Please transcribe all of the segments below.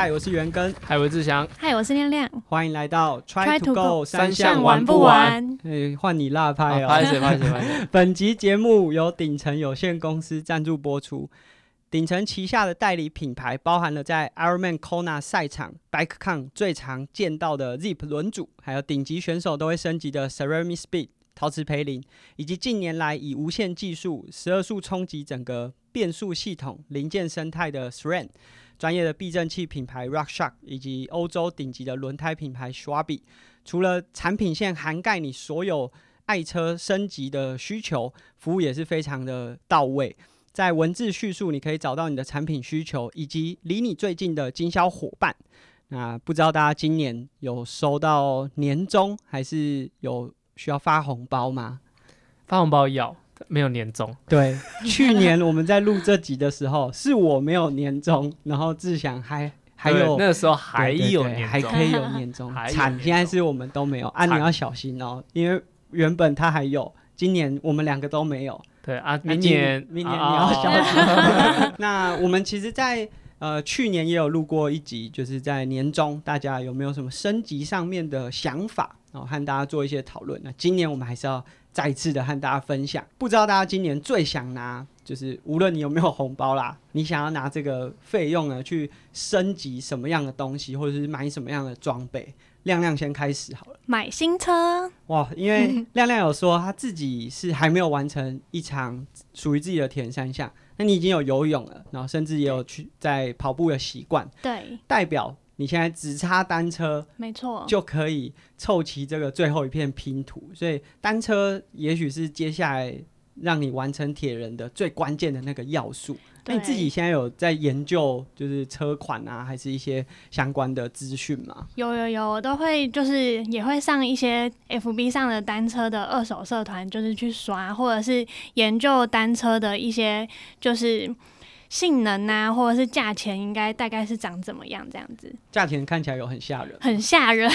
嗨，我是袁根，嗨，我是志祥，嗨，我是亮亮。欢迎来到 Try to Go 三项项玩不不完。完？哎，换你辣拍哦。拍谁拍谁拍谁，本集节目由顶层有限公司赞助播出。顶层旗下的代理品牌包含了在 Ironman Kona 赛场 BikeCon 最常见到的 Zip 轮组，还有顶级选手都会升级的 Ceramic Speed 陶瓷培林，以及近年来以无线技术十二速冲击整个变速系统零件生态的 SRAM，专业的避震器品牌 RockShox，以及欧洲顶级的轮胎品牌 Schwabe，。除了产品线涵盖你所有爱车升级的需求，服务也是非常的到位。在文字叙述，你可以找到你的产品需求，以及离你最近的经销伙伴。那不知道大家今年有收到年终，还是有需要发红包吗？发红包要没有年终，对，去年我们在录这集的时候，是我没有年终，然后志祥还还有那个时候还有还可以有年终 惨，现在是我们都没有啊，你要小心哦，因为原本他还有，今年我们两个都没有。对啊，明年明年你啊要小心。那我们其实在，呃去年也有录过一集，就是在年终，大家有没有什么升级上面的想法，然后和大家做一些讨论。那今年我们还是要再一次的和大家分享，不知道大家今年最想拿，就是无论你有没有红包啦，你想要拿这个费用呢去升级什么样的东西，或者是买什么样的装备。亮亮先开始好了。买新车，哇，因为 亮亮有说他自己是还没有完成一场属于自己的铁人三项，那你已经有游泳了，然后甚至也有去在跑步的习惯，对，代表你现在只差单车没错，就可以凑齐这个最后一片拼图，所以单车也许是接下来让你完成铁人的最关键的那个要素。那你自己现在有在研究就是车款啊，还是一些相关的资讯吗？有有有，我都会就是也会上一些 FB 上的单车的二手社团，就是去刷，或者是研究单车的一些就是性能啊，或者是价钱应该大概是长怎么样这样子，价钱看起来有很吓人。很吓人，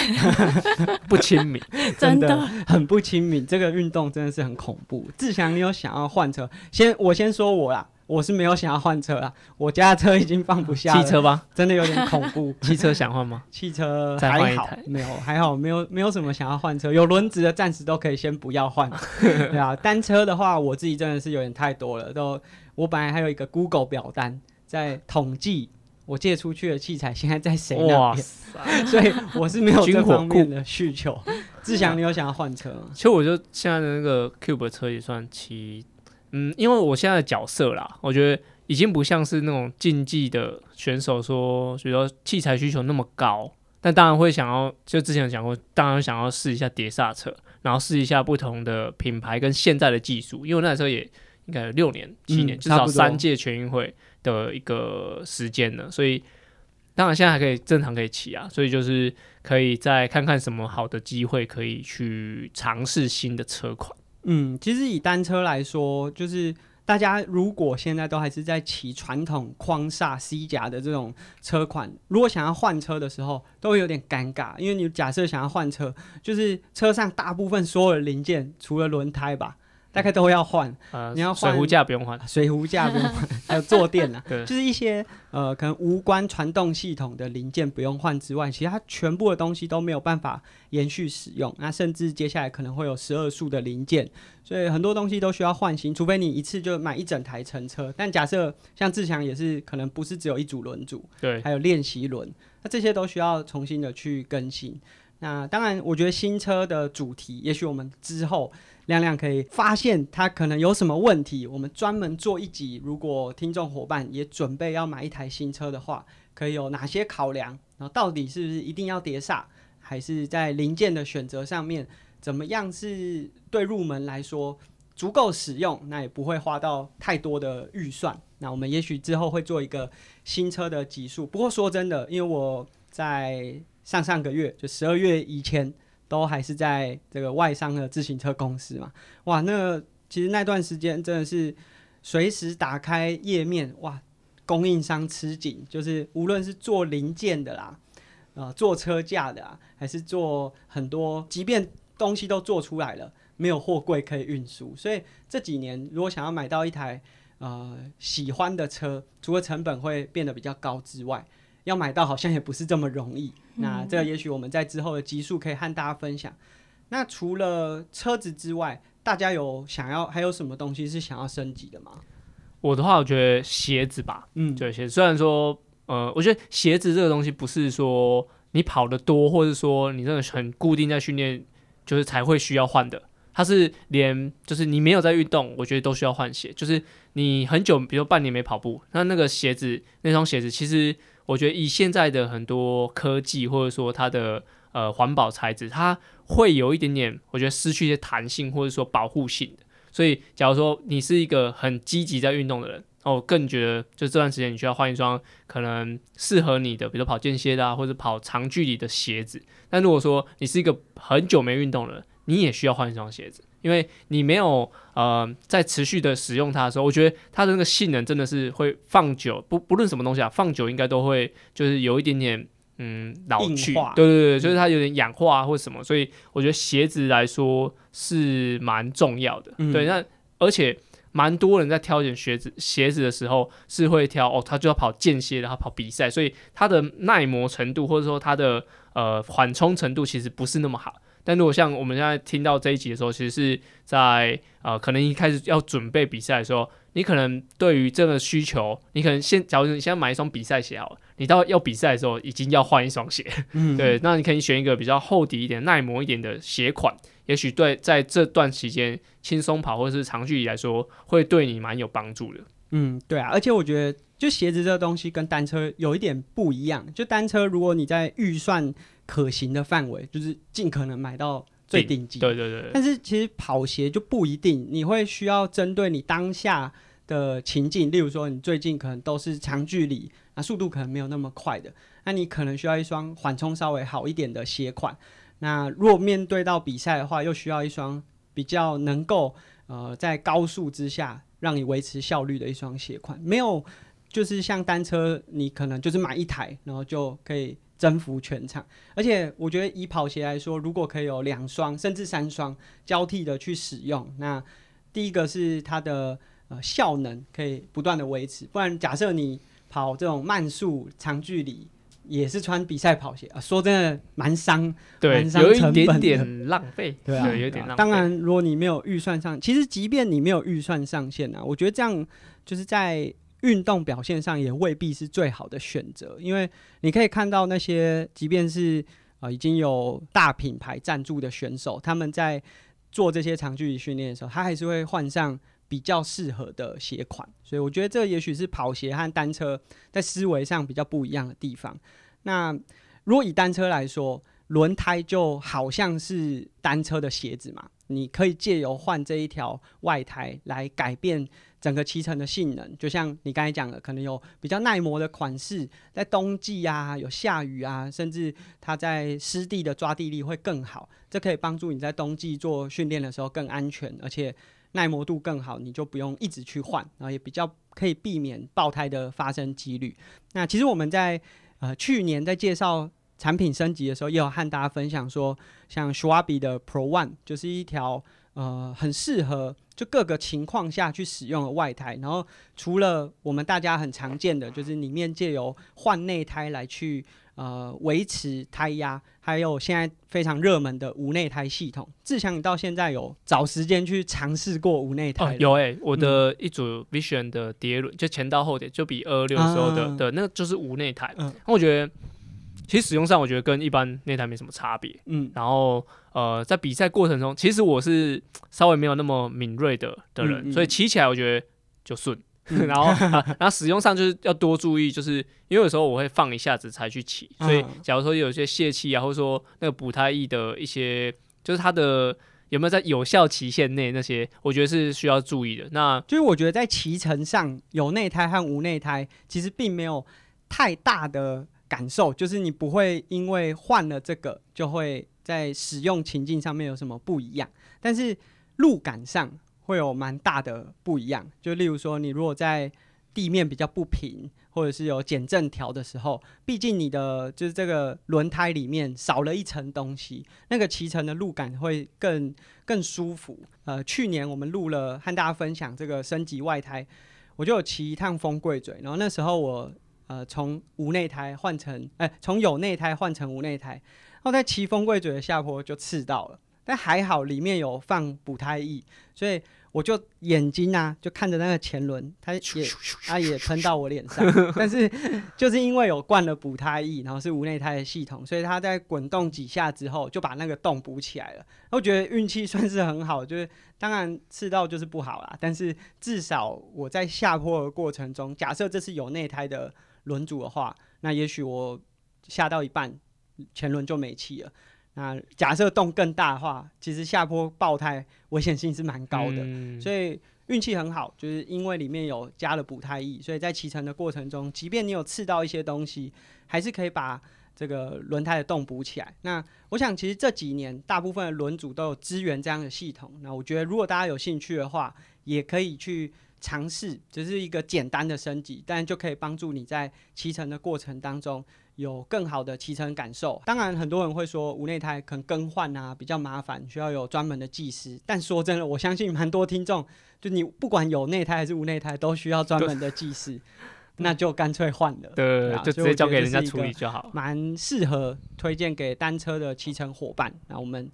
不亲民，真的的。很不亲民，这个运动真的是很恐怖。志祥，你有想要换车？先我先说我啦，我是没有想要换车啦，我家的车已经放不下了，汽车吧，真的有点恐怖。汽车想换吗？汽车还好没有还好，没有没有什么想要换车，有轮子的暂时都可以先不要换。对啊，单车的话，我自己真的是有点太多了，都我本来还有一个 Google 表单在统计我借出去的器材现在在谁那哇边，塞！所以我是没有这方面的需求。志祥，你有想要换车吗？其实我就现在的那个 Cube 车也算骑，嗯，因为我现在的角色啦，我觉得已经不像是那种竞技的选手说，比如说器材需求那么高，但当然会想要，就之前有讲过，当然想要试一下碟刹车，然后试一下不同的品牌跟现在的技术，因为我那台车也应该有六年、七年，至少三届全运会的一个时间了，所以当然现在还可以正常可以骑啊，所以就是可以再看看什么好的机会可以去尝试新的车款。嗯，其实以单车来说，就是大家如果现在都还是在骑传统框刹 C 夹的这种车款，如果想要换车的时候，都会有点尴尬，因为你假设想要换车，就是车上大部分所有的零件，除了轮胎吧，大概都要换，呃，你要换水壶架不用换，水壶架不用换，还有坐垫啊，对，就是一些呃可能无关传动系统的零件不用换之外，其他全部的东西都没有办法延续使用。那甚至接下来可能会有十二速的零件，所以很多东西都需要换新，除非你一次就买一整台乘车。但假设像志强也是，可能不是只有一组轮组，对，还有练习轮，那这些都需要重新的去更新。那当然，我觉得新车的主题，也许我们之后亮亮可以发现它可能有什么问题，我们专门做一集。如果听众伙伴也准备要买一台新车的话，可以有哪些考量？然后到底是不是一定要碟刹，还是在零件的选择上面，怎么样是对入门来说足够使用，那也不会花到太多的预算。那我们也许之后会做一个新车的集数。不过说真的，因为我在上上个月就十二月以前都还是在这个外商的自行车公司嘛，哇，那其实那段时间真的是随时打开页面，哇，供应商吃紧，就是无论是做零件的啦，呃，做车架的啊，还是做很多，即便东西都做出来了，没有货柜可以运输，所以这几年如果想要买到一台呃喜欢的车，除了成本会变得比较高之外，要买到好像也不是这么容易。那这个也许我们在之后的集数可以和大家分享。那除了车子之外，大家有想要还有什么东西是想要升级的吗？我的话，我觉得鞋子吧，嗯，对鞋子。虽然说，呃，我觉得鞋子这个东西不是说你跑得多，或者说你真的很固定在训练，就是才会需要换的。它是连就是你没有在运动，我觉得都需要换鞋。就是你很久，比如半年没跑步，那那个鞋子那双鞋子，其实我觉得以现在的很多科技或者说它的呃环保材质，它会有一点点，我觉得失去一些弹性或者说保护性的。所以，假如说你是一个很积极在运动的人，哦，更觉得就这段时间你需要换一双可能适合你的，比如跑间歇的啊，或者跑长距离的鞋子。但如果说你是一个很久没运动的人，你也需要换一双鞋子，因为你没有呃在持续的使用它的时候，我觉得它的那个性能真的是会放久，不不论什么东西啊，放久应该都会就是有一点点嗯老去，化对对对，就是它有点氧化或什么，所以我觉得鞋子来说是蛮重要的，嗯对，那而且。蛮多人在挑选鞋子鞋子的时候是会挑哦，他就要跑间歇，然后跑比赛，所以它的耐磨程度或者说它的呃缓冲程度其实不是那么好。但如果像我们现在听到这一集的时候，其实是在呃可能一开始要准备比赛的时候，你可能对于这个需求，你可能先，假如你现在买一双比赛鞋好了，你到要比赛的时候已经要换一双鞋，嗯，对，那你可以选一个比较厚底一点、耐磨一点的鞋款，也许对在这段期间轻松跑或者是长距离来说，会对你蛮有帮助的。嗯，对啊，而且我觉得就鞋子这个东西跟单车有一点不一样。就单车，如果你在预算可行的范围，就是尽可能买到最顶级。对对对对，但是其实跑鞋就不一定，你会需要针对你当下的情境，例如说你最近可能都是长距离，那速度可能没有那么快的，那你可能需要一双缓冲稍微好一点的鞋款。那如果面对到比赛的话，又需要一双比较能够呃在高速之下让你维持效率的一双鞋款，没有就是像单车，你可能就是买一台，然后就可以征服全场。而且我觉得以跑鞋来说，如果可以有两双甚至三双交替的去使用，那第一个是它的呃效能可以不断的维持，不然假设你跑这种慢速长距离。也是穿比赛跑鞋啊，说真的蛮伤，对，伤有一点点浪费，对啊，有点浪费。当然，如果你没有预算上，其实即便你没有预算上限啊，我觉得这样就是在运动表现上也未必是最好的选择，因为你可以看到那些即便是呃已经有大品牌赞助的选手，他们在做这些长距离训练的时候，他还是会换上比较适合的鞋款，所以我觉得这也许是跑鞋和单车在思维上比较不一样的地方。那如果以单车来说，轮胎就好像是单车的鞋子嘛，你可以借由换这一条外胎来改变整个骑乘的性能。就像你刚才讲的，可能有比较耐磨的款式，在冬季啊，有下雨啊，甚至它在湿地的抓地力会更好，这可以帮助你在冬季做训练的时候更安全，而且耐磨度更好，你就不用一直去换，然后也比较可以避免爆胎的发生几率。那其实我们在呃去年在介绍产品升级的时候，也有和大家分享说，像 Schwab 的 Pro One 就是一条呃很适合就各个情况下去使用的外胎。然后除了我们大家很常见的，就是里面借由换内胎来去呃维持胎压，还有现在非常热门的无内胎系统。志强，你到现在有找时间去尝试过无内胎？，哦有诶、我的一组 Vision 的碟轮，就前到后碟，就比二二六的时候的、啊的那个就是无内胎。嗯那我觉得其实使用上，我觉得跟一般内胎没什么差别。嗯然后呃，在比赛过程中，其实我是稍微没有那么敏锐的的人，嗯嗯所以骑起来我觉得就顺。嗯 然后、啊 然后使用上就是要多注意，就是因为有时候我会放一下子才去骑，所以嗯假如说有一些泄气啊，或者说那个补胎液的一些，就是它的有没有在有效期限内，那些我觉得是需要注意的。那就是我觉得在骑乘上有内胎和无内胎，其实并没有太大的感受，就是你不会因为换了这个就会在使用情境上面有什么不一样，但是路感上会有蛮大的不一样。就例如说，你如果在地面比较不平，或者是有减震条的时候，毕竟你的就是这个轮胎里面少了一层东西，那个骑乘的路感会更更舒服。呃，去年我们录了和大家分享这个升级外胎，我就有骑一趟风柜嘴，然后那时候我呃从无内胎换成哎从有内胎换成无内胎，然后在骑风柜嘴的下坡就刺到了，但还好里面有放补胎液，所以我就眼睛啊就看着那个前轮，它也它也喷到我脸上，但是就是因为有灌了补胎液，然后是无内胎的系统，所以它在滚动几下之后就把那个洞补起来了。我觉得运气算是很好，就是当然刺到就是不好啦，但是至少我在下坡的过程中，假设这是有内胎的轮组的话，那也许我下到一半前轮就没气了。那假设洞更大的话，其实下坡爆胎危险性是蛮高的，嗯所以运气很好，就是因为里面有加了补胎液，所以在骑乘的过程中，即便你有刺到一些东西，还是可以把这个轮胎的洞补起来。那我想，其实这几年大部分的轮组都有支援这样的系统。那我觉得，如果大家有兴趣的话，也可以去尝试，只是一个简单的升级，但就可以帮助你在骑乘的过程当中有更好的骑乘感受。当然，很多人会说无内胎可能更换啊比较麻烦，需要有专门的技师。但说真的，我相信蛮多听众，就你不管有内胎还是无内胎，都需要专门的技师，那就干脆换了。对，啊就直接交给人家处理就好。蛮适合推荐给单车的骑乘伙伴。那我们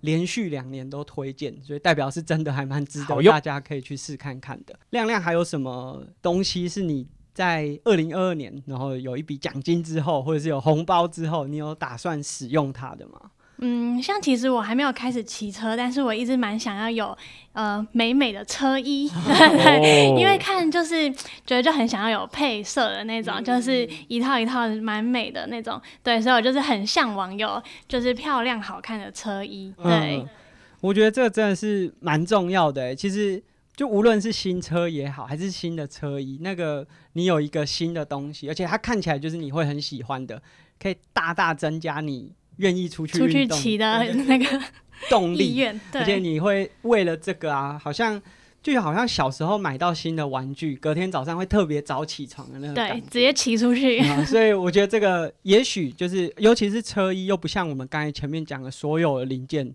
连续两年都推荐，所以代表是真的还蛮值得大家可以去试看看的。亮亮还有什么东西是你在二零二二年，然后有一笔奖金之后，或者是有红包之后，你有打算使用它的吗？嗯，像其实我还没有开始骑车，但是我一直蛮想要有呃美美的车衣，哦因为看就是觉得就很想要有配色的那种，就是一套一套蛮美的那种。对，所以我就是很向往有就是漂亮好看的车衣。对，嗯我觉得这个真的是蛮重要的欸。其实就无论是新车也好，还是新的车衣，那个你有一个新的东西，而且它看起来就是你会很喜欢的，可以大大增加你愿意出去出去骑的那个 动力，而且，你会为了这个啊，好像就好像小时候买到新的玩具，隔天早上会特别早起床的那种对。直接骑出去。啊，所以我觉得这个也许就是，尤其是车衣，又不像我们刚才前面讲的所有的零件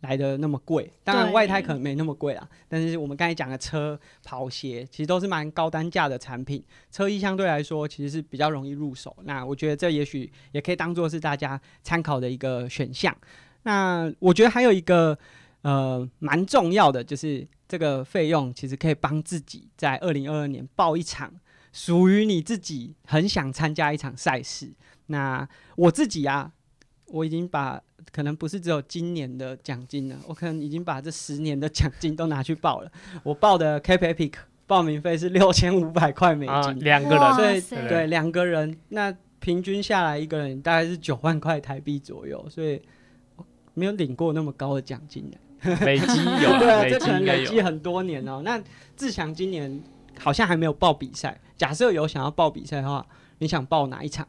来的那么贵。当然，外胎可能没那么贵啦，但是我们刚才讲的车、跑鞋，其实都是蛮高单价的产品。车衣相对来说其实是比较容易入手。那我觉得这也许也可以当做是大家参考的一个选项。那我觉得还有一个呃蛮重要的，就是这个费用其实可以帮自己在二零二二年报一场属于你自己很想参加一场赛事。那我自己啊，我已经把可能不是只有今年的奖金了，我可能已经把这十年的奖金都拿去报了。我报的 Cape Epic 报名费是六千五百块美啊，金，两个人，所以对两个人，那平均下来一个人大概是九万块台币左右，所以我没有领过那么高的奖金的。累积有 对这可能。累积很多年哦、那志强今年好像还没有报比赛，假设有想要报比赛的话，你想报哪一场？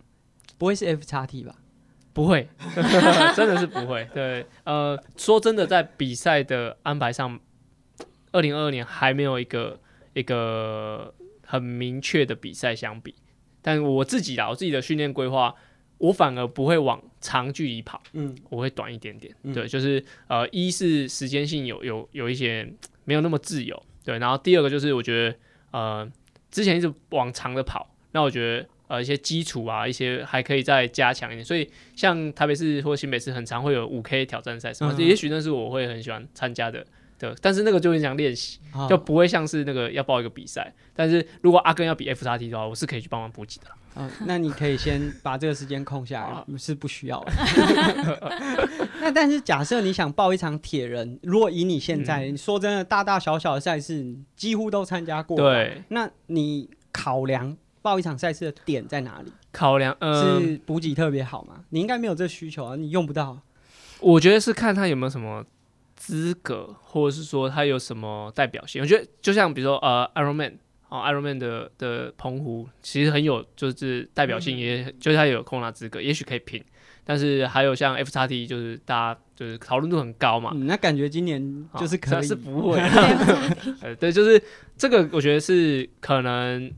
不会是 F 叉 T 吧？不会，真的是不会。对，呃，说真的，在比赛的安排上，二零二二年还没有一个一个很明确的比赛相比。但我自己啦，我自己的训练规划，我反而不会往长距离跑，嗯，我会短一点点。嗯对，就是呃，一是时间性有有有一些没有那么自由，对。然后第二个就是我觉得呃，之前一直往长的跑，那我觉得呃一些基础啊，一些还可以再加强一点。所以像台北市或新北市很常会有五 K 挑战赛什么，嗯也许那是我会很喜欢参加的。对，但是那个就很想练习，好就不会像是那个要报一个比赛。但是如果阿根要比 F 叉 T 的话，我是可以去帮忙补给的啦。嗯，那你可以先 把这个时间空下来好，是不需要的。那但是假设你想报一场铁人，如果以你现在，嗯你说真的，大大小小的赛事几乎都参加过，，对，那你考量报一场赛事的点在哪里？考量呃，是补给特别好吗？你应该没有这需求啊，你用不到。我觉得是看他有没有什么资格，或者是说他有什么代表性。我觉得就像比如说呃，Iron Man 哦，Iron Man 的的澎湖其实很有就是代表性，也就是他有空拿资格，也许可以拼。但是还有像 F 叉 T，就是大家就是讨论度很高嘛，嗯，那感觉今年哦就是可能，是是不会，呃，对，就是这个，我觉得是可能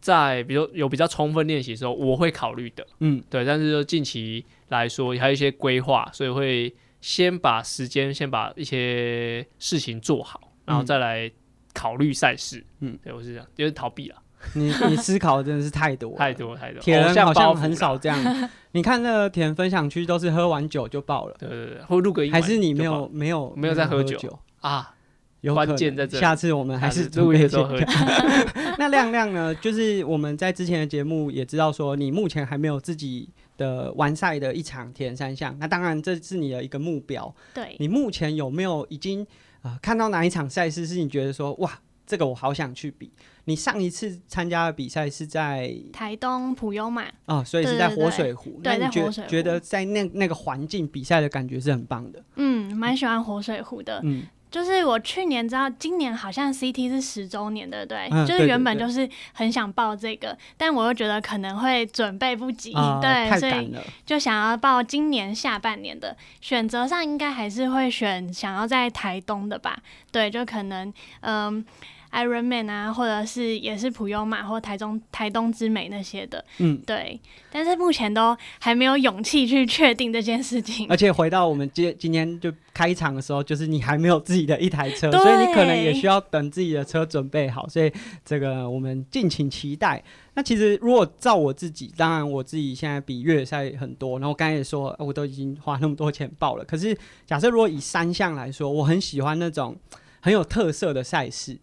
在比如有比较充分练习的时候，我会考虑的，嗯，对。但是就近期来说，还有一些规划，所以会先把时间，先把一些事情做好，然后嗯再来考虑赛事。嗯，对我是这样，就是逃避了。你你思考的真的是太多 太。多太多，铁人像好像很包袱啦少这样，你看那个铁人分享区都是喝完酒就爆了，对对对，或录个音还是你没有没有没有在喝喝酒啊？有可关键在这里下次我们还是录音的时候喝准备先 那亮亮呢？就是我们在之前的节目也知道说，你目前还没有自己的完赛的一场铁人三项。那当然这是你的一个目标。对，你目前有没有已经啊、呃看到哪一场赛事是你觉得说哇，这个我好想去比？你上一次参加的比赛是在台东普悠玛，哦，所以是在活水湖。对那你觉在活水湖觉得在那那个环境比赛的感觉是很棒的。嗯，蛮喜欢活水湖的。嗯，就是我去年知道，今年好像 CT 是十周年，对不对？就是原本就是很想报这个，但我又觉得可能会准备不及，啊、对，所以。就想要报今年下半年的。选择上应该还是会选想要在台东的吧？对，就可能嗯。Ironman 啊，或者是也是普悠玛或台中台东之美那些的，嗯，对，但是目前都还没有勇气去确定这件事情。而且回到我们今今天就开场的时候，就是你还没有自己的一台车，所以你可能也需要等自己的车准备好。所以这个我们敬请期待。那其实如果照我自己，当然我自己现在比越野赛很多，然后我刚才也说，呃我都已经花那么多钱报了。可是假设如果以三项来说，我很喜欢那种很有特色的赛事。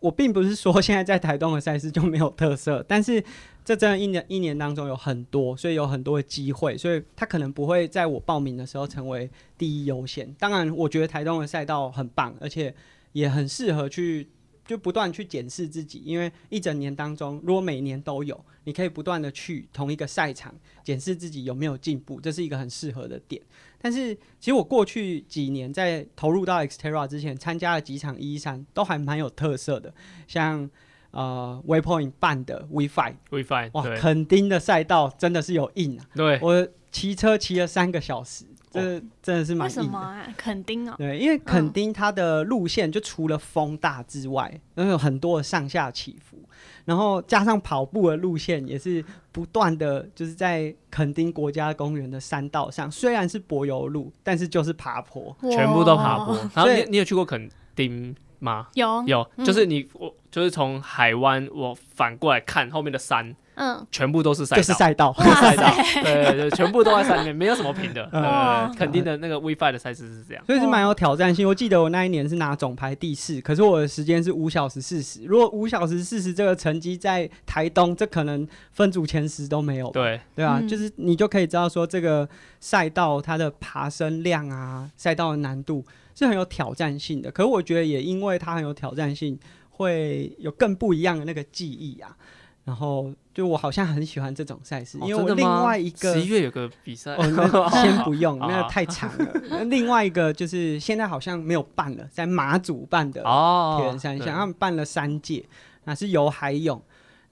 我并不是说现在在台东的赛事就没有特色，但是这真的一年一年当中有很多，所以有很多的机会，所以他可能不会在我报名的时候成为第一优先。当然，我觉得台东的赛道很棒，而且也很适合去就不断去检视自己，因为一整年当中，如果每年都有，你可以不断的去同一个赛场检视自己有没有进步，这是一个很适合的点。但是其实我过去几年在投入到 Xterra 之前，参加了几场一三都还蛮有特色的，像呃 Waypoint 办的 WiFi，WiFi，哇，对。垦丁的赛道真的是有硬啊！对，我骑车骑了三个小时，这真的是为蛮硬的。什么啊？垦丁哦，对，因为垦丁它的路线就除了风大之外，然后有很多的上下起伏，然后加上跑步的路线也是不断的，就是在垦丁国家公园的山道上，虽然是柏油路，但是就是爬坡。全部都爬坡。然后你你有去过垦丁吗？有有，嗯就是你我就是从海湾我反过来看后面的山，嗯，全部都是赛道，就是赛道，对对对，全部都在山里面，没有什么平的。哇呃，肯定的那个 WiFi 的赛事是这样。所以是蛮有挑战性。我记得我那一年是拿总排第四，可是我的时间是五小时四十。如果五小时四十这个成绩在台东，这可能分组前十都没有。对，对啊，嗯就是你就可以知道说这个赛道它的爬升量啊，赛道的难度是很有挑战性的。可是我觉得也因为它很有挑战性，会有更不一样的那个记忆啊。然后就我好像很喜欢这种赛事，哦因为我另外一个十一月有个比赛哦，那 先不用，啊那个太长了。那另外一个就是现在好像没有办了，在马祖办的哦，铁人三项，对他们办了三届，那是游海泳。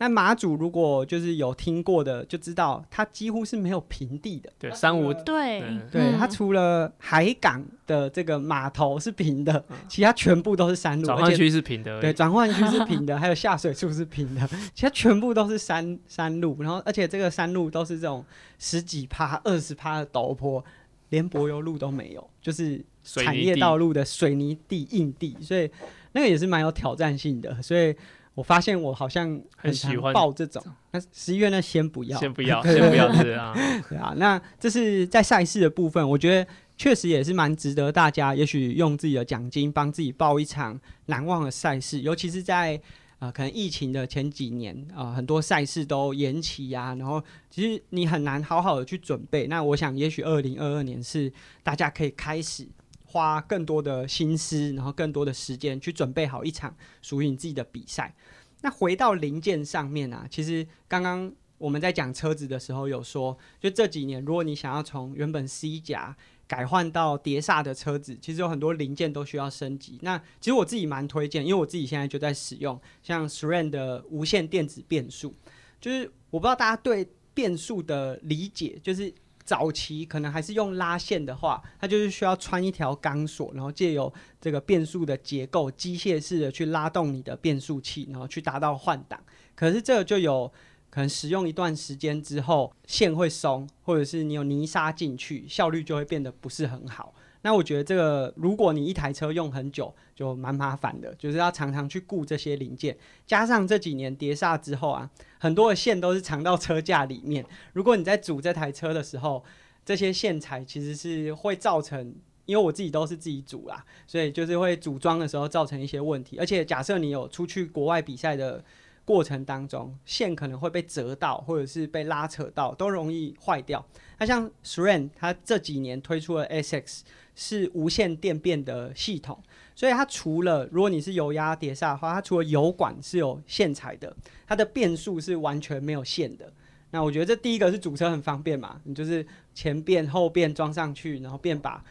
那马祖如果就是有听过的，就知道它几乎是没有平地的。对三五对嗯，对，嗯它除了海港的这个码头是平的，其他全部都是山路，而且转换区是平的，对转换区是平的，还有下水处是平的，其他全部都是山山路。然后，而且这个山路都是这种十几趴、二十趴的陡坡，连柏油路都没有，就是产水泥地业道路的水泥地、硬地，所以那个也是蛮有挑战性的。所以我发现我好像很喜欢报这种，那十一月呢先不要，先不要，先不要是啊，对啊，那这是在赛事的部分，我觉得确实也是蛮值得大家，也许用自己的奖金帮自己报一场难忘的赛事，尤其是在呃可能疫情的前几年啊、呃很多赛事都延期呀、然后其实你很难好好的去准备。那我想，也许二零二二年是大家可以开始。花更多的心思，然后更多的时间去准备好一场属于你自己的比赛。那回到零件上面啊，其实刚刚我们在讲车子的时候有说，就这几年，如果你想要从原本 C 甲改换到碟刹的车子，其实有很多零件都需要升级。那其实我自己蛮推荐，因为我自己现在就在使用像 SRAM 的无线电子变速，就是我不知道大家对变速的理解，就是。早期可能还是用拉线的话，它就是需要穿一条钢索，然后借由这个变速的结构，机械式的去拉动你的变速器，然后去达到换挡。可是这个就有可能使用一段时间之后，线会松，或者是你有泥沙进去，效率就会变得不是很好。那我觉得这个，如果你一台车用很久，就蛮麻烦的，就是要常常去顾这些零件。加上这几年碟刹之后啊，很多的线都是藏到车架里面。如果你在组这台车的时候，这些线材其实是会造成，因为我自己都是自己组啦，所以就是会组装的时候造成一些问题。而且假设你有出去国外比赛的过程当中，线可能会被折到，或者是被拉扯到，都容易坏掉。那像 s r e n 它这几年推出了 SX。是无线电变的系统，所以它除了如果你是油压碟刹的话，它除了油管是有线材的，它的变速是完全没有线的。那我觉得这第一个是主车很方便嘛，你就是前变后变装上去，然后变把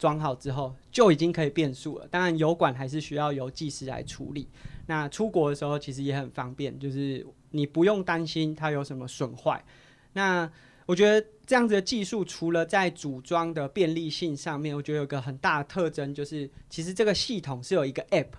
装好之后就已经可以变速了。当然油管还是需要由技师来处理。那出国的时候其实也很方便，就是你不用担心它有什么损坏。那我觉得这样子的技术，除了在组装的便利性上面，我觉得有个很大的特征，就是其实这个系统是有一个 App，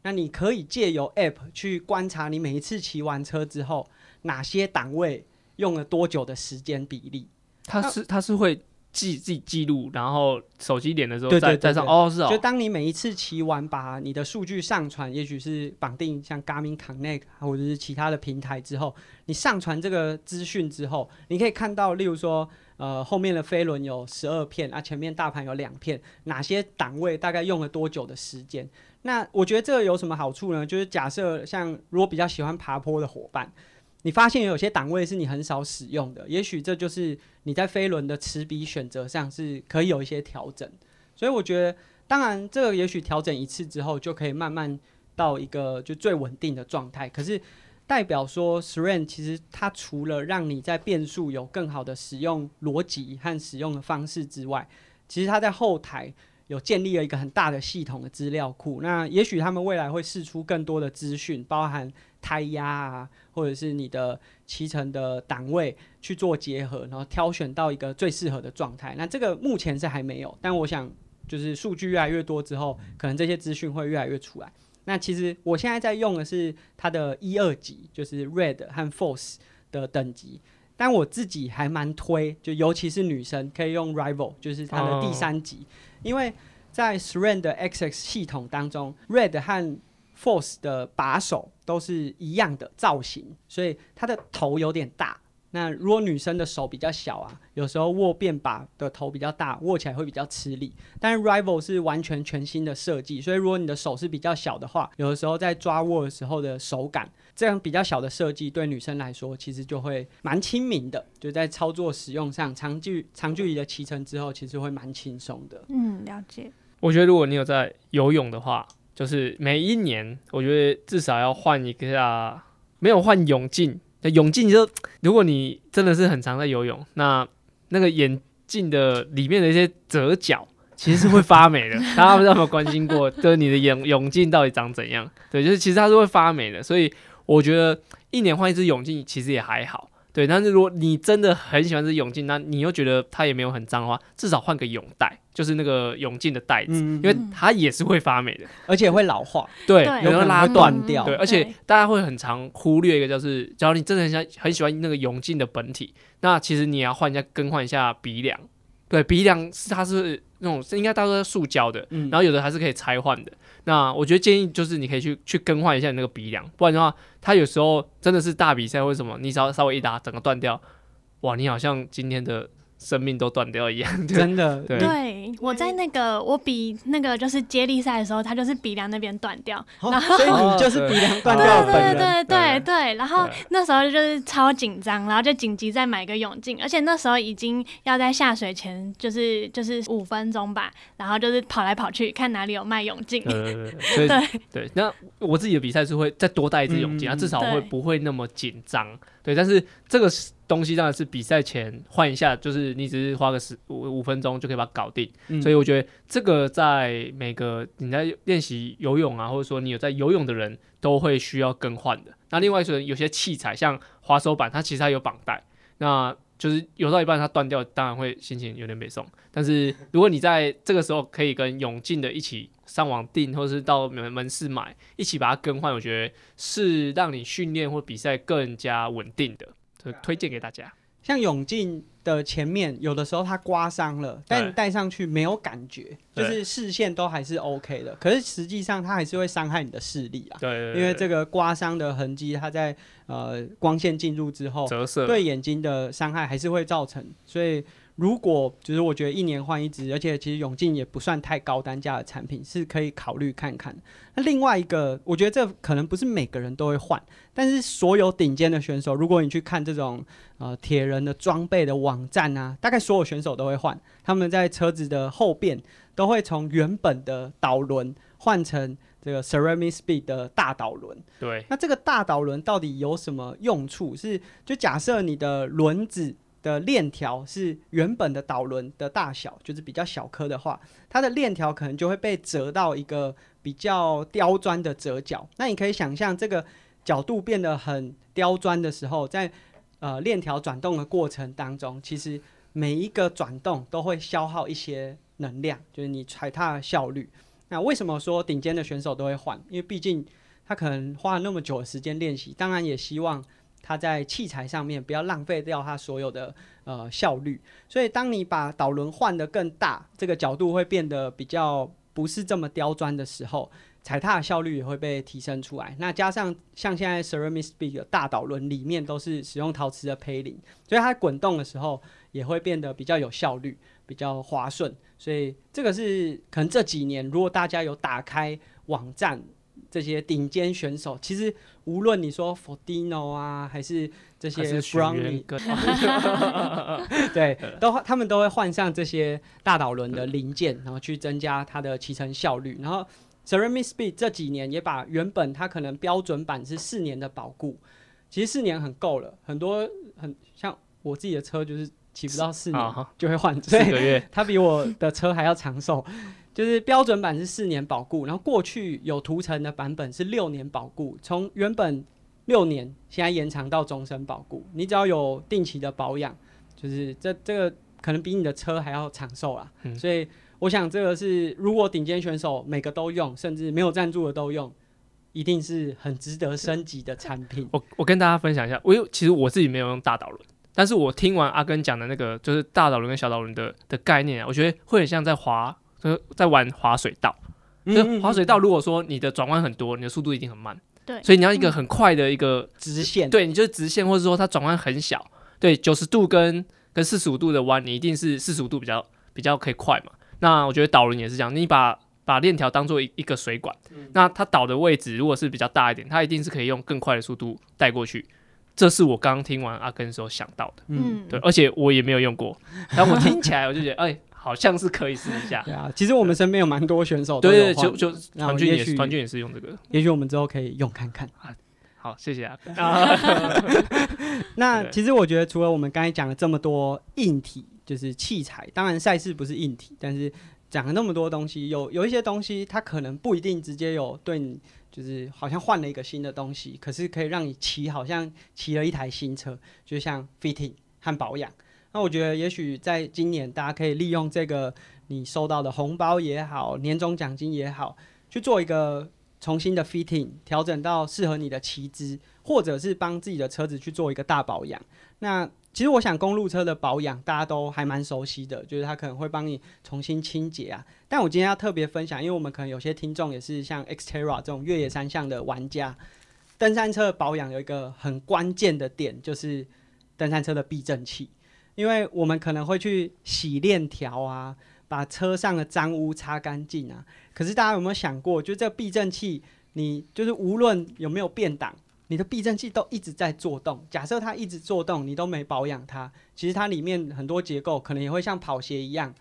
那你可以借由 App 去观察你每一次骑完车之后，哪些档位用了多久的时间比例。它是它是会。记自己记录，然后手机点的时候再再上哦，是哦。就当你每一次骑完，把你的数据上传，也许是绑定像 Garmin Connect 或者是其他的平台之后，你上传这个资讯之后，你可以看到，例如说，呃，后面的飞轮有十二片啊，前面大盘有两片，哪些档位大概用了多久的时间？那我觉得这个有什么好处呢？就是假设像如果比较喜欢爬坡的伙伴。你发现有些档位是你很少使用的，也许这就是你在飞轮的持笔选择上是可以有一些调整。所以我觉得，当然这个也许调整一次之后就可以慢慢到一个就最稳定的状态。可是代表说，SRAM 其实它除了让你在变速有更好的使用逻辑和使用的方式之外，其实它在后台有建立了一个很大的系统的资料库。那也许他们未来会试出更多的资讯，包含。胎压啊，或者是你的骑乘的档位去做结合，然后挑选到一个最适合的状态。那这个目前是还没有，但我想就是数据越来越多之后，可能这些资讯会越来越出来。那其实我现在在用的是它的一二级，就是 Red 和 Force 的等级，但我自己还蛮推，就尤其是女生可以用 Rival，就是它的第三级，因为在 sran 的 XX 系统当中，Red 和 Force 的把手都是一样的造型，所以它的头有点大。那如果女生的手比较小啊，有时候握变把的头比较大，握起来会比较吃力。但是 Rival 是完全全新的设计，所以如果你的手是比较小的话，有的时候在抓握的时候的手感，这样比较小的设计对女生来说其实就会蛮亲民的，就在操作使用上，长距长距离的骑乘之后，其实会蛮轻松的。嗯，了解。我觉得如果你有在游泳的话。就是每一年，我觉得至少要换一个下，没有换泳镜。泳镜就，如果你真的是很常在游泳，那那个眼镜的里面的一些折角，其实是会发霉的。大家不知道有没有关心过，就是你的泳泳镜到底长怎样？对，就是其实它是会发霉的。所以我觉得一年换一只泳镜其实也还好。对，但是如果你真的很喜欢这泳镜，那你又觉得它也没有很脏的话，至少换个泳袋，就是那个泳镜的袋子，因为它也是会发霉的，而且会老化，对，有时候拉断掉。对，而且大家会很常忽略一个，就是假如你真的很想很喜欢那个泳镜的本体，那其实你也要换一下，更换一下鼻梁。对，鼻梁是它是那种应该大多是塑胶的，然后有的还是可以拆换的。那我觉得建议就是你可以去去更换一下你那个鼻梁，不然的话，它有时候真的是大比赛或什么，你只要稍微一打，整个断掉，哇，你好像今天的。生命都断掉一样，真的。对，我在那个我比那个就是接力赛的时候，他就是鼻梁那边断掉，然后所以你就是鼻梁断掉对对对对对。然后那时候就是超紧张，然后就紧急再买个泳镜，而且那时候已经要在下水前就是就是五分钟吧，然后就是跑来跑去看哪里有卖泳镜。对对 对。那我自己的比赛是会再多带一支泳镜，它至少会不会那么紧张。对，但是这个东西当然是比赛前换一下，就是你只是花个十五五分钟就可以把它搞定。所以我觉得这个在每个你在练习游泳啊，或者说你有在游泳的人都会需要更换的。那另外一种有些器材像滑手板，它其实它有绑带，那就是游到一半它断掉，当然会心情有点悲送。但是如果你在这个时候可以跟泳镜的一起上网订，或者是到门门市买，一起把它更换，我觉得是让你训练或比赛更加稳定的，推荐给大家。像泳镜。的前面有的时候它刮伤了，但你戴上去没有感觉，就是视线都还是 OK 的。可是实际上它还是会伤害你的视力啊，对因为这个个刮伤的痕迹，它在呃光线进入之后，折射，对眼睛的伤害还是会造成。所以如果就是我觉得一年换一支，而且其实永进也不算太高单价的产品，是可以考虑看看。那另外一个，我觉得这可能不是每个人都会换，但是所有顶尖的选手，如果你去看这种呃铁人的装备的网站啊，大概所有选手都会换，他们在车子的后边都会从原本的导轮换成这个 Ceramic Speed 的大导轮。对那这个大导轮到底有什么用处？是就假设你的轮子的链条是原本的导轮的大小，就是比较小颗的话，它的链条可能就会被折到一个比较刁钻的折角。那你可以想象这个角度变得很刁钻的时候，在呃链条转动的过程当中，其实每一个转动都会消耗一些能量，就是你踩踏的效率。那为什么说顶尖的选手都会换？因为毕竟他可能花了那么久的时间练习，当然也希望它在器材上面不要浪费掉它所有的呃效率。所以当你把导轮换得更大，这个角度会变得比较不是这么刁钻的时候，踩踏的效率也会被提升出来。那加上像现在 Ceramic Speed 的大导轮里面都是使用陶瓷的胚鳞，所以它滚动的时候也会变得比较有效率，比较滑顺。所以这个是可能这几年，如果大家有打开网站，这些顶尖选手，其实无论你说 Fordino 啊，还是这些 Brownie，对，都他们都会换上这些大导轮的零件，然后去增加它的骑乘效率。然后 Ceramic Speed 这几年也把原本它可能标准版是四年的保固，其实四年很够了。很多很像我自己的车就是骑不到四年就会换，所以四个月，它比我的车还要长寿。就是标准版是四年保固，然后过去有涂层的版本是六年保固，从原本六年现在延长到终身保固。你只要有定期的保养，就是这这个可能比你的车还要长寿啦。嗯所以我想这个是如果顶尖选手每个都用，甚至没有赞助的都用，一定是很值得升级的产品。我我跟大家分享一下，我有其实我自己没有用大导轮，但是我听完阿根讲的那个就是大导轮跟小导轮的的概念啊，我觉得会很像在滑，就是在玩滑水道。嗯就滑水道，如果说你的转弯很多，你的速度一定很慢，对，所以你要一个很快的一个，直线，对，你就是直线，或者说它转弯很小，对，九十度跟跟四十五度的弯，你一定是四十五度比较比较可以快嘛。那我觉得导轮也是这样，你把把链条当做一一个水管，那它导的位置如果是比较大一点，它一定是可以用更快的速度带过去。这是我刚刚听完阿根的时候想到的，嗯，嗯，对，而且我也没有用过，但我听起来我就觉得，哎，好像是可以试一下。对啊。其实我们身边有蛮多选手都对对，有换就就团军也许团军也是用这个。也许我们之后可以用看看。啊好，谢谢啊。那其实我觉得，除了我们刚才讲了这么多硬体，就是器材，当然赛事不是硬体，但是讲了那么多东西，有有一些东西它可能不一定直接有对你，就是好像换了一个新的东西，可是可以让你骑好像骑了一台新车，就像 fitting 和保养。那我觉得，也许在今年，大家可以利用这个你收到的红包也好，年终奖金也好，去做一个重新的 fitting，调整到适合你的骑姿，或者是帮自己的车子去做一个大保养。那其实我想公路车的保养大家都还蛮熟悉的，就是它可能会帮你重新清洁啊。但我今天要特别分享，因为我们可能有些听众也是像 Xterra 这种越野三项的玩家，登山车的保养有一个很关键的点，就是登山车的避震器。因为我们可能会去洗链条啊，把车上的脏污擦干净啊。可是大家有没有想过，就这避震器，你就是无论有没有变档，你的避震器都一直在做动。假设它一直做动，你都没保养它，其实它里面很多结构可能也会像跑鞋一样，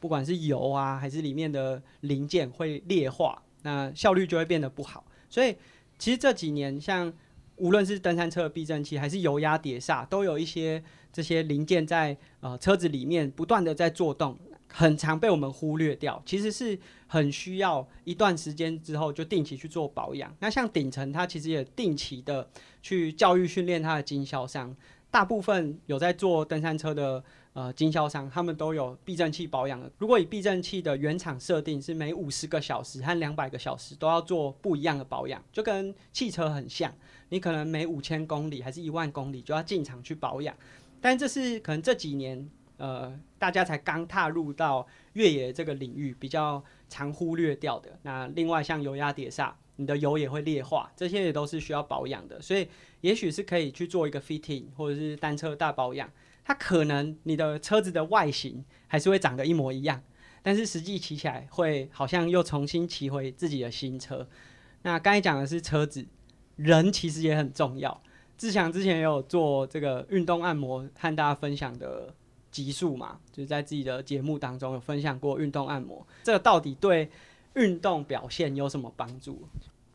不管是油啊还是里面的零件会劣化，那效率就会变得不好。所以其实这几年像无论是登山车的避震器，还是油压碟刹，都有一些这些零件在呃车子里面不断的在做动，很常被我们忽略掉。其实是很需要一段时间之后就定期去做保养。那像顶层，它其实也定期的去教育训练它的经销商，大部分有在做登山车的呃经销商，他们都有避震器保养。如果以避震器的原厂设定是每五十个小时和两百个小时都要做不一样的保养，就跟汽车很像。你可能每五千公里还是一万公里就要进厂去保养。但这是可能这几年呃大家才刚踏入到越野这个领域，比较常忽略掉的。那另外像油压碟刹，你的油也会劣化，这些也都是需要保养的。所以也许是可以去做一个 fitting 或者是单车大保养。它可能你的车子的外形还是会长得一模一样，但是实际骑起来会好像又重新骑回自己的新车。那刚才讲的是车子，人其实也很重要。志强之前也有做这个运动按摩，和大家分享的集数嘛，就是在自己的节目当中有分享过运动按摩，这个到底对运动表现有什么帮助？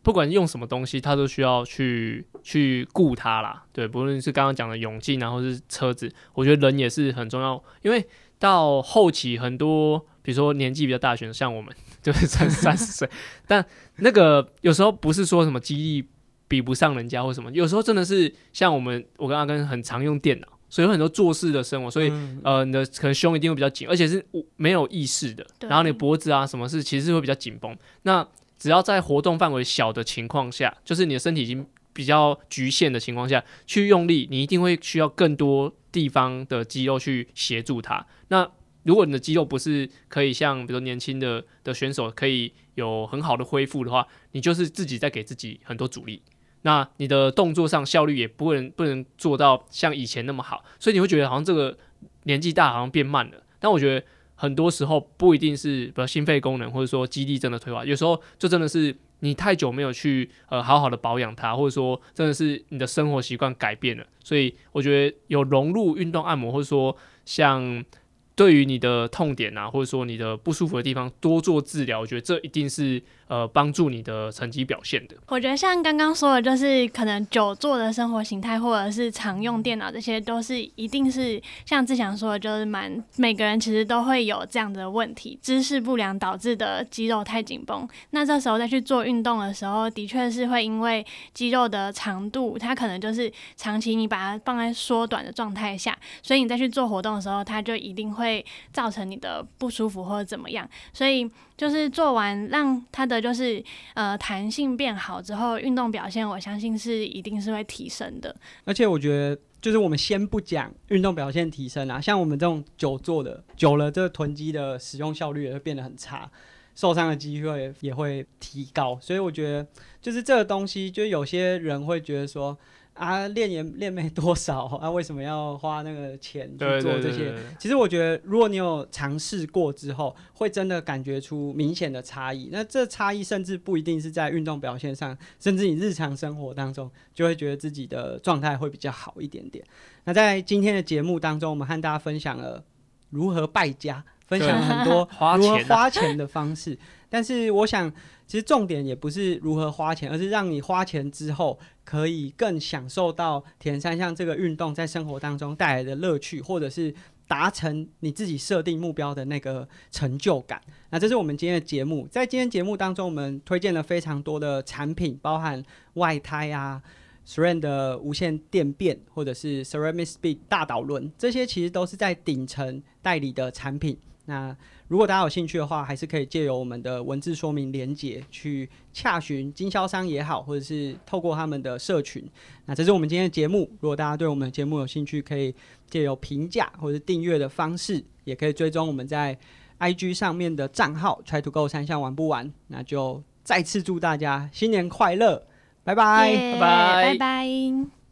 不管用什么东西，它都需要去去顾它啦。对，不论是刚刚讲的泳镜，然后是车子，我觉得人也是很重要。因为到后期很多，比如说年纪比较大的选手，像我们就是三三十岁，但那个有时候不是说什么肌力比不上人家或什么，有时候真的是像我们，我跟阿根很常用电脑，所以有很多做事的生活，所以呃，你的可能胸一定会比较紧，而且是没有意识的，然后你脖子啊什么是其实会比较紧绷。那只要在活动范围小的情况下，就是你的身体已经比较局限的情况下去用力，你一定会需要更多地方的肌肉去协助它。那如果你的肌肉不是可以像比如年轻的的选手可以有很好的恢复的话，你就是自己在给自己很多阻力。那你的动作上效率也不能不能做到像以前那么好，所以你会觉得好像这个年纪大好像变慢了。但我觉得。很多时候不一定是比如心肺功能或者说肌力真的退化，有时候就真的是你太久没有去呃好好的保养它，或者说真的是你的生活习惯改变了，所以我觉得有融入运动按摩，或者说像。对于你的痛点啊，或者说你的不舒服的地方，多做治疗，我觉得这一定是呃帮助你的成绩表现的。我觉得像刚刚说的，就是可能久坐的生活形态，或者是常用电脑，这些都是一定是像志强说的，就是蛮每个人其实都会有这样的问题，姿势不良导致的肌肉太紧绷。那这时候再去做运动的时候，的确是会因为肌肉的长度，它可能就是长期你把它放在缩短的状态下，所以你再去做活动的时候，它就一定会。会造成你的不舒服或者怎么样，所以就是做完让它的就是呃弹性变好之后，运动表现我相信是一定是会提升的。而且我觉得，就是我们先不讲运动表现提升啊，像我们这种久坐的久了，这个臀肌的使用效率也会变得很差，受伤的机会也会提高。所以我觉得，就是这个东西，就有些人会觉得说。啊，练也练没多少 啊，为什么要花那个钱去做这些？其实我觉得，如果你有尝试过之后，会真的感觉出明显的差异。那这差异甚至不一定是在运动表现上，甚至你日常生活当中，就会觉得自己的状态会比较好一点点。那在今天的节目当中，我们和大家分享了如何败家，分享了很多 如何花钱的方式。但是我想。其实重点也不是如何花钱，而是让你花钱之后可以更享受到田三项这个运动在生活当中带来的乐趣，或者是达成你自己设定目标的那个成就感。那这是我们今天的节目，在今天节目当中，我们推荐了非常多的产品，包含外胎啊、SRAM 的无线电变，或者是 Ceramic Speed 大导轮，这些其实都是在顶层代理的产品。那如果大家有兴趣的话，还是可以借由我们的文字说明连接去洽询经销商也好，或者是透过他们的社群。那这是我们今天的节目。如果大家对我们的节目有兴趣，可以借由评价或者订阅的方式，也可以追踪我们在 IG 上面的账号，try to go 三项玩不玩。那就再次祝大家新年快乐，拜拜，拜拜，拜拜。